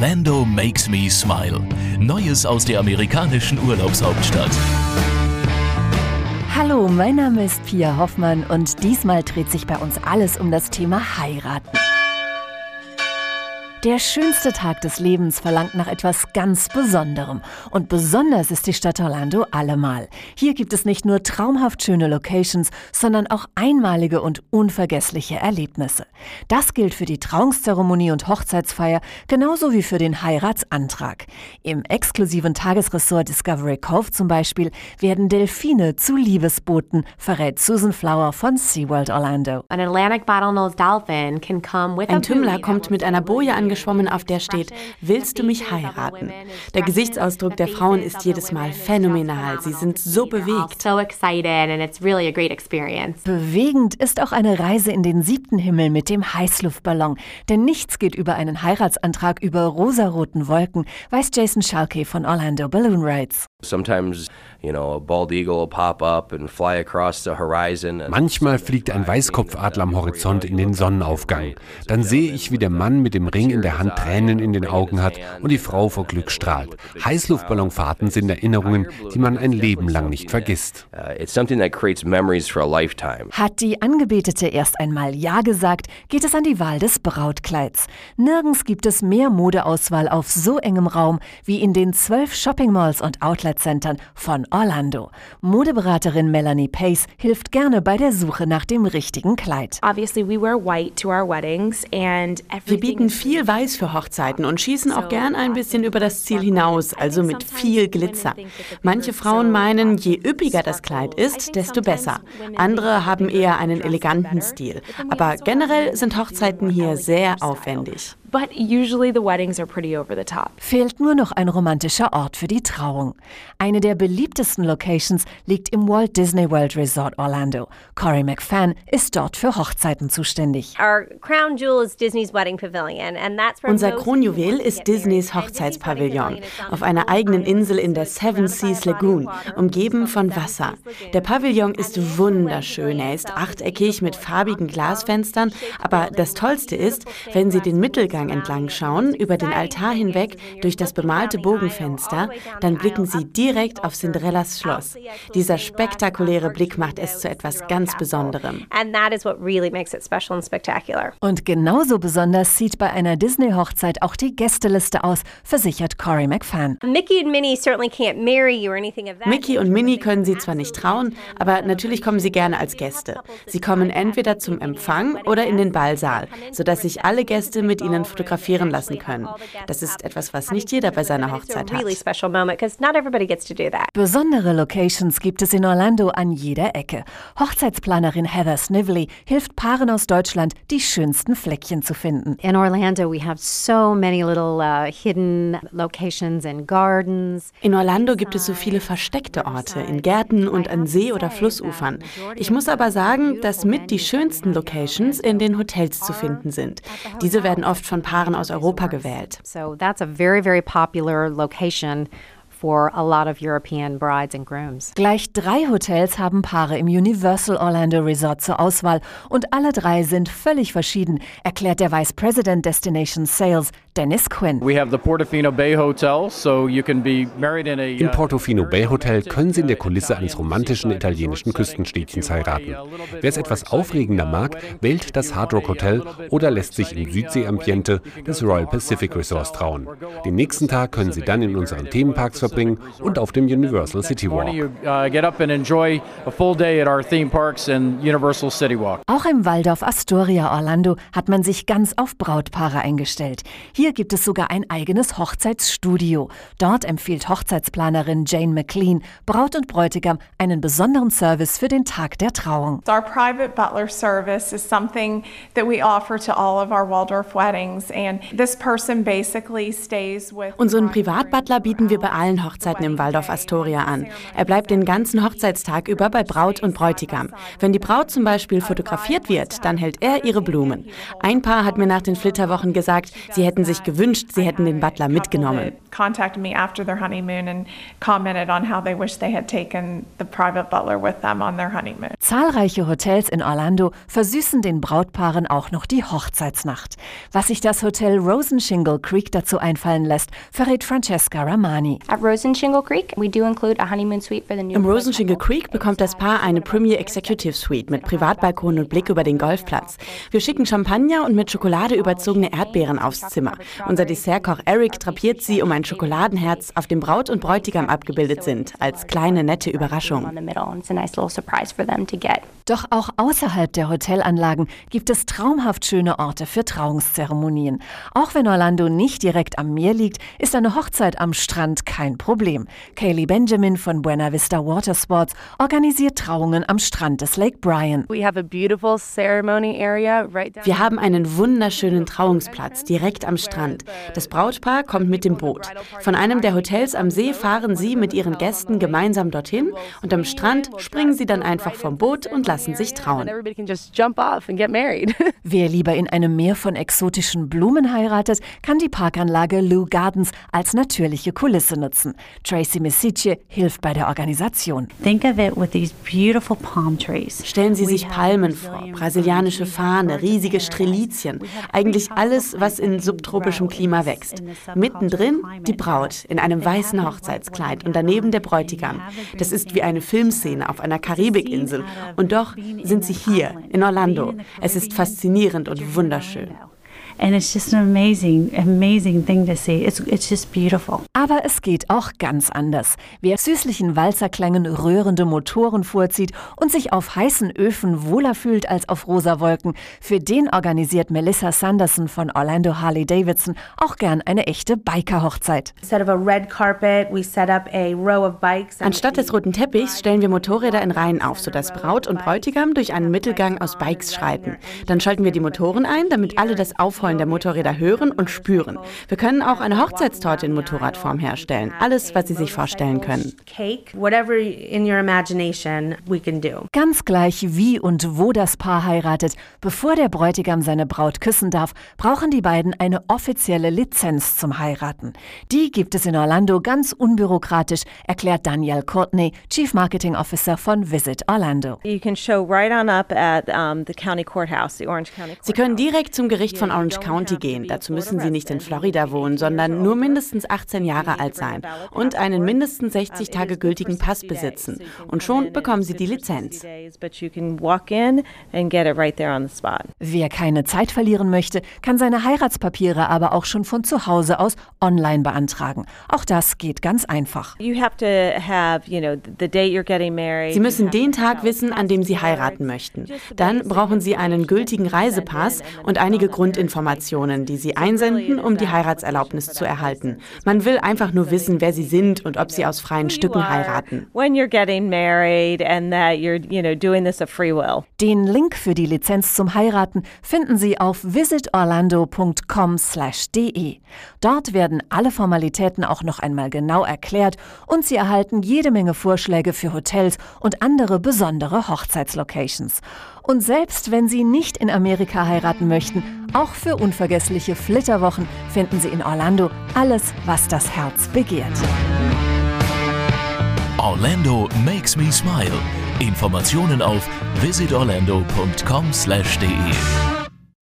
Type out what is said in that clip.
Orlando makes me smile. Neues aus der amerikanischen Urlaubshauptstadt. Hallo, mein Name ist Pia Hoffmann und diesmal dreht sich bei uns alles um das Thema Heiraten. Der schönste Tag des Lebens verlangt nach etwas ganz Besonderem. Und besonders ist die Stadt Orlando allemal. Hier gibt es nicht nur traumhaft schöne Locations, sondern auch einmalige und unvergessliche Erlebnisse. Das gilt für die Trauungszeremonie und Hochzeitsfeier, genauso wie für den Heiratsantrag. Im exklusiven Tagesressort Discovery Cove zum Beispiel werden Delfine zu Liebesbooten, verrät Susan Flower von SeaWorld Orlando. Ein Tümmler kommt mit einer Boje an angeschwommen, auf der steht, willst du mich heiraten? Der Gesichtsausdruck der Frauen ist jedes Mal phänomenal. Sie sind so bewegt. Bewegend ist auch eine Reise in den siebten Himmel mit dem Heißluftballon. Denn nichts geht über einen Heiratsantrag über rosaroten Wolken, weiß Jason Schalke von Orlando Balloon Rides. Sometimes Manchmal fliegt ein Weißkopfadler am Horizont in den Sonnenaufgang. Dann sehe ich, wie der Mann mit dem Ring in der Hand Tränen in den Augen hat und die Frau vor Glück strahlt. Heißluftballonfahrten sind Erinnerungen, die man ein Leben lang nicht vergisst. Uh, hat die Angebetete erst einmal Ja gesagt, geht es an die Wahl des Brautkleids. Nirgends gibt es mehr Modeauswahl auf so engem Raum wie in den zwölf Shoppingmalls und Outlet-Centern von Orlando. Modeberaterin Melanie Pace hilft gerne bei der Suche nach dem richtigen Kleid. Wir bieten viel Weiß für Hochzeiten und schießen auch gern ein bisschen über das Ziel hinaus, also mit viel Glitzer. Manche Frauen meinen, je üppiger das Kleid ist, desto besser. Andere haben eher einen eleganten Stil. Aber generell sind Hochzeiten hier sehr aufwendig. But usually the weddings are pretty over the top. Fehlt nur noch ein romantischer Ort für die Trauung. Eine der beliebtesten Locations liegt im Walt Disney World Resort Orlando. Corey McFan ist dort für Hochzeiten zuständig. Unser Kronjuwel ist Disneys Hochzeitspavillon auf einer eigenen Insel in der Seven Seas Lagoon, umgeben von Wasser. Der Pavillon ist wunderschön. Er ist achteckig mit farbigen Glasfenstern, aber das Tollste ist, wenn Sie den Mittelgang Durchgang entlang schauen, über den Altar hinweg durch das bemalte Bogenfenster, dann blicken Sie direkt auf Cinderellas Schloss. Dieser spektakuläre Blick macht es zu etwas ganz Besonderem. Und genauso besonders sieht bei einer Disney-Hochzeit auch die Gästeliste aus, versichert Corey McFan. Mickey und Minnie können Sie zwar nicht trauen, aber natürlich kommen sie gerne als Gäste. Sie kommen entweder zum Empfang oder in den Ballsaal, sodass sich alle Gäste mit ihnen fotografieren lassen können. Das ist etwas, was nicht jeder bei seiner Hochzeit hat. Besondere Locations gibt es in Orlando an jeder Ecke. Hochzeitsplanerin Heather Snively hilft Paaren aus Deutschland, die schönsten Fleckchen zu finden. In Orlando we have so many little uh, hidden locations and gardens. In Orlando gibt es so viele versteckte Orte in Gärten und an See- oder Flussufern. Ich muss aber sagen, dass mit die schönsten Locations in den Hotels zu finden sind. Diese werden oft von Paaren aus Europa gewählt. So that's a very, very popular location for a lot of European brides and grooms. Gleich drei Hotels haben Paare im Universal Orlando Resort zur Auswahl und alle drei sind völlig verschieden, erklärt der Vice President Destination Sales Dennis Quinn. We have the Portofino Bay Hotel, so you can be married in a Im uh, Portofino Bay Hotel können Sie in der Kulisse eines romantischen italienischen Küstenstädtchens heiraten. Wer es etwas aufregender mag, wählt das Hard Rock Hotel oder lässt sich im Südsee-Ambiente des Royal Pacific Resorts trauen. Den nächsten Tag können Sie dann in unseren Themenparks verbringen und auf dem Universal City Walk. Auch im Waldorf Astoria Orlando hat man sich ganz auf Brautpaare eingestellt. Hier gibt es sogar ein eigenes Hochzeitsstudio. Dort empfiehlt Hochzeitsplanerin Jane McLean Braut und Bräutigam einen besonderen Service für den Tag der Trauung. Our private butler service is something that we offer to all of our Waldorf weddings and this person basically stays with Unseren Privatbutler bieten wir bei allen Hochzeiten im Waldorf Astoria an. Er bleibt den ganzen Hochzeitstag über bei Braut und Bräutigam. Wenn die Braut zum Beispiel fotografiert wird, dann hält er ihre Blumen. Ein Paar hat mir nach den Flitterwochen gesagt, sie hätten sich sich gewünscht, sie hätten den Butler mitgenommen. Contacted me after their honeymoon and commented on how they wish they had taken the private butler with them on their honeymoon. Zahlreiche Hotels in Orlando versüßen den Brautpaaren auch noch die Hochzeitsnacht. Was sich das Hotel Rosenshingle Creek dazu einfallen lässt, verrät Francesca Ramani. At Rosenshingle Creek, we do include a honeymoon suite for the new Im Rosenshingle Creek bekommt das Paar eine Premier Executive Suite mit Privatbalkon und Blick über den Golfplatz. Wir schicken Champagner und mit Schokolade überzogene Erdbeeren aufs Zimmer. Unser Dessertkoch Eric drapiert sie um ein Schokoladenherz, auf dem Braut und Bräutigam abgebildet sind, als kleine nette Überraschung. Doch auch außerhalb der Hotelanlagen gibt es traumhaft schöne Orte für Trauungszeremonien. Auch wenn Orlando nicht direkt am Meer liegt, ist eine Hochzeit am Strand kein Problem. Kaylee Benjamin von Buena Vista Watersports organisiert Trauungen am Strand des Lake Bryan. Wir haben einen wunderschönen Trauungsplatz direkt am Strand. Das Brautpaar kommt mit dem Boot. Von einem der Hotels am See fahren sie mit ihren Gästen gemeinsam dorthin und am Strand springen sie dann einfach vom Boot und lassen sich trauen. Wer lieber in einem Meer von exotischen Blumen heiratet, kann die Parkanlage Lou Gardens als natürliche Kulisse nutzen. Tracy Messice hilft bei der Organisation. Think of it with these beautiful palm trees. Stellen Sie sich Palmen vor, brasilianische Fahne, riesige Strelizien, eigentlich alles, was in subtropischem Klima wächst. Mittendrin die Braut in einem weißen Hochzeitskleid und daneben der Bräutigam. Das ist wie eine Filmszene auf einer Karibikinsel. Und doch sind sie hier in Orlando. Es ist faszinierend und wunderschön. And it's just an amazing, amazing thing to see. It's, it's just beautiful. Aber es geht auch ganz anders. Wer süßlichen Walzerklängen rührende Motoren vorzieht und sich auf heißen Öfen wohler fühlt als auf rosa Wolken, für den organisiert Melissa Sanderson von Orlando Harley Davidson auch gern eine echte Biker-Hochzeit. Instead of a red carpet, we set up a row of bikes. Anstatt des roten Teppichs stellen wir Motorräder in Reihen auf, sodass Braut und Bräutigam durch einen Mittelgang aus Bikes schreiten. Dann schalten wir die Motoren ein, damit alle das Aufheulen der Motorräder hören und spüren. Wir können auch eine Hochzeitstorte in Motorradform herstellen. Alles, was Sie sich vorstellen können. Ganz gleich wie und wo das Paar heiratet, bevor der Bräutigam seine Braut küssen darf, brauchen die beiden eine offizielle Lizenz zum Heiraten. Die gibt es in Orlando ganz unbürokratisch, erklärt Danielle Courtney, Chief Marketing Officer von Visit Orlando. You can show right on up at the county courthouse, the Orange County Sie können direkt zum Gericht von Orange County gehen. Dazu müssen Sie nicht in Florida wohnen, sondern nur mindestens 18 Jahre alt sein und einen mindestens 60 Tage gültigen Pass besitzen. Und schon bekommen Sie die Lizenz. But you can walk in and get it right there on the spot. Wer keine Zeit verlieren möchte, kann seine Heiratspapiere aber auch schon von zu Hause aus online beantragen. Auch das geht ganz einfach. Sie müssen den Tag wissen, an dem Sie heiraten möchten. Dann brauchen Sie einen gültigen Reisepass und einige Grundinformationen, die Sie einsenden, um die Heiratserlaubnis zu erhalten. Man will einfach nur wissen, wer Sie sind und ob Sie aus freien Stücken heiraten. When you're getting married and that you're, you know, doing this of free will. Den Link für die Lizenz zum Heiraten finden Sie auf visitorlando.com/de. Dort werden alle Formalitäten auch noch einmal genau erklärt und Sie erhalten jede Menge Vorschläge für Hotels und andere besondere Hochzeitslocations. Und selbst wenn Sie nicht in Amerika heiraten möchten, auch für unvergessliche Flitterwochen finden Sie in Orlando alles, was das Herz begehrt. Orlando makes me smile. Informationen auf visitorlando.com/de.